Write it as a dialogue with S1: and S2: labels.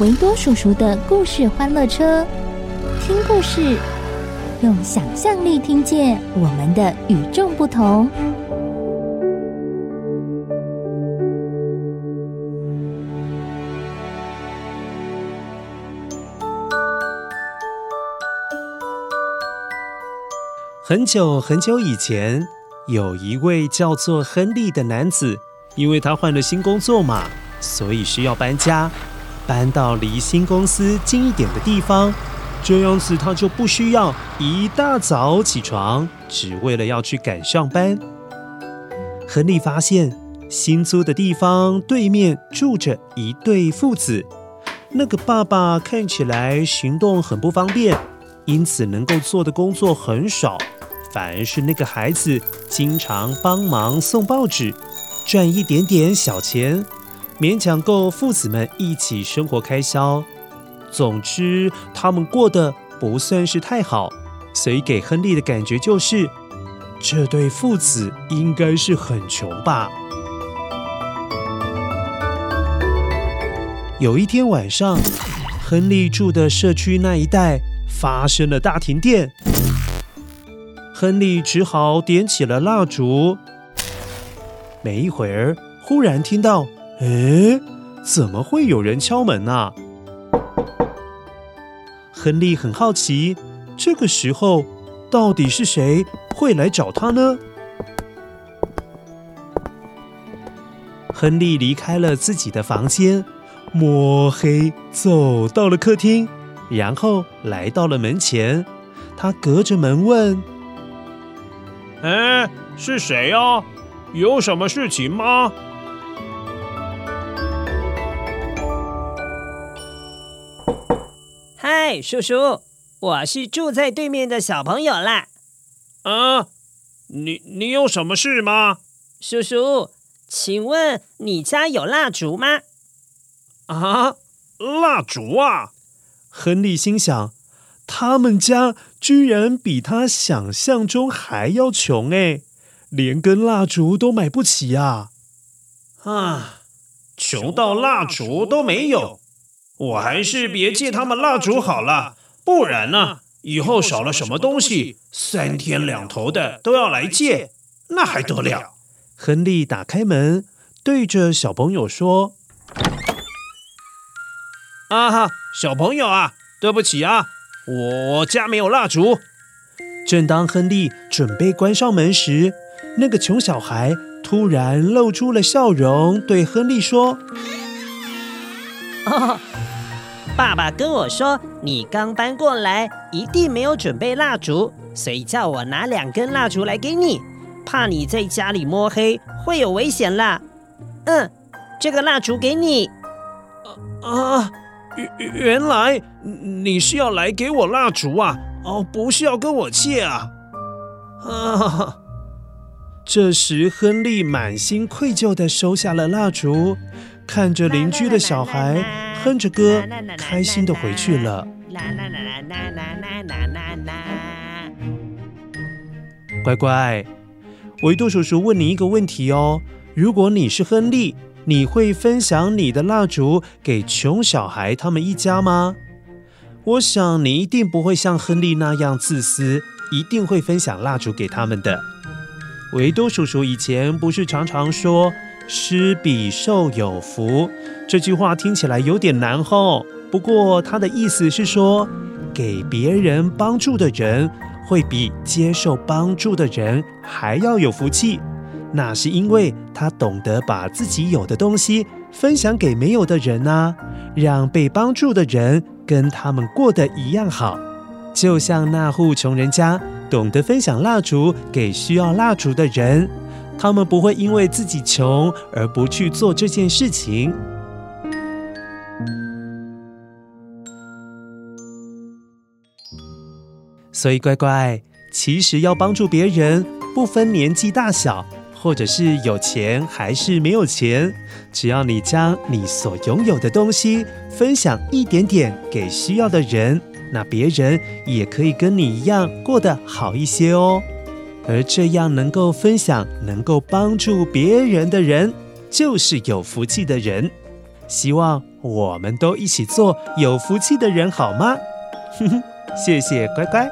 S1: 维多叔叔的故事欢乐车，听故事，用想象力听见我们的与众不同。
S2: 很久很久以前。有一位叫做亨利的男子，因为他换了新工作嘛，所以需要搬家，搬到离新公司近一点的地方。这样子他就不需要一大早起床，只为了要去赶上班。亨利发现新租的地方对面住着一对父子，那个爸爸看起来行动很不方便，因此能够做的工作很少。反而是那个孩子，经常帮忙送报纸，赚一点点小钱，勉强够父子们一起生活开销。总之，他们过得不算是太好，所以给亨利的感觉就是，这对父子应该是很穷吧。有一天晚上，亨利住的社区那一带发生了大停电。亨利只好点起了蜡烛。没一会儿，忽然听到：“哎，怎么会有人敲门呢？”亨利很好奇，这个时候到底是谁会来找他呢？亨利离开了自己的房间，摸黑走到了客厅，然后来到了门前。他隔着门问。
S3: 哎，是谁呀？有什么事情吗？
S4: 嗨，叔叔，我是住在对面的小朋友啦。
S3: 啊，你你有什么事吗？
S4: 叔叔，请问你家有蜡烛吗？
S3: 啊，蜡烛啊！
S2: 亨利心想。他们家居然比他想象中还要穷哎，连根蜡烛都买不起啊！
S3: 啊，穷到蜡烛都没有，我还是别借他们蜡烛好了，不然呢，以后少了什么东西，三天两头的都要来借，那还得了？
S2: 亨利打开门，对着小朋友说：“
S3: 啊哈，小朋友啊，对不起啊。”我家没有蜡烛。
S2: 正当亨利准备关上门时，那个穷小孩突然露出了笑容，对亨利说：“
S4: 哦，爸爸跟我说，你刚搬过来，一定没有准备蜡烛，所以叫我拿两根蜡烛来给你，怕你在家里摸黑会有危险啦。嗯，这个蜡烛给你。
S3: 啊。啊原原来你是要来给我蜡烛啊？哦，不是要跟我借啊！
S2: 啊！这时，亨利满心愧疚地收下了蜡烛，看着邻居的小孩哼着歌，开心的回去了。乖乖，维多叔叔问你一个问题哦：如果你是亨利，你会分享你的蜡烛给穷小孩他们一家吗？我想你一定不会像亨利那样自私，一定会分享蜡烛给他们的。维多叔叔以前不是常常说，施比受有福。这句话听起来有点难吼，不过它的意思是说，给别人帮助的人会比接受帮助的人还要有福气。那是因为他懂得把自己有的东西分享给没有的人啊，让被帮助的人跟他们过得一样好。就像那户穷人家懂得分享蜡烛给需要蜡烛的人，他们不会因为自己穷而不去做这件事情。所以，乖乖，其实要帮助别人，不分年纪大小，或者是有钱还是没有钱，只要你将你所拥有的东西分享一点点给需要的人，那别人也可以跟你一样过得好一些哦。而这样能够分享、能够帮助别人的人，就是有福气的人。希望我们都一起做有福气的人，好吗？哼哼，谢谢乖乖。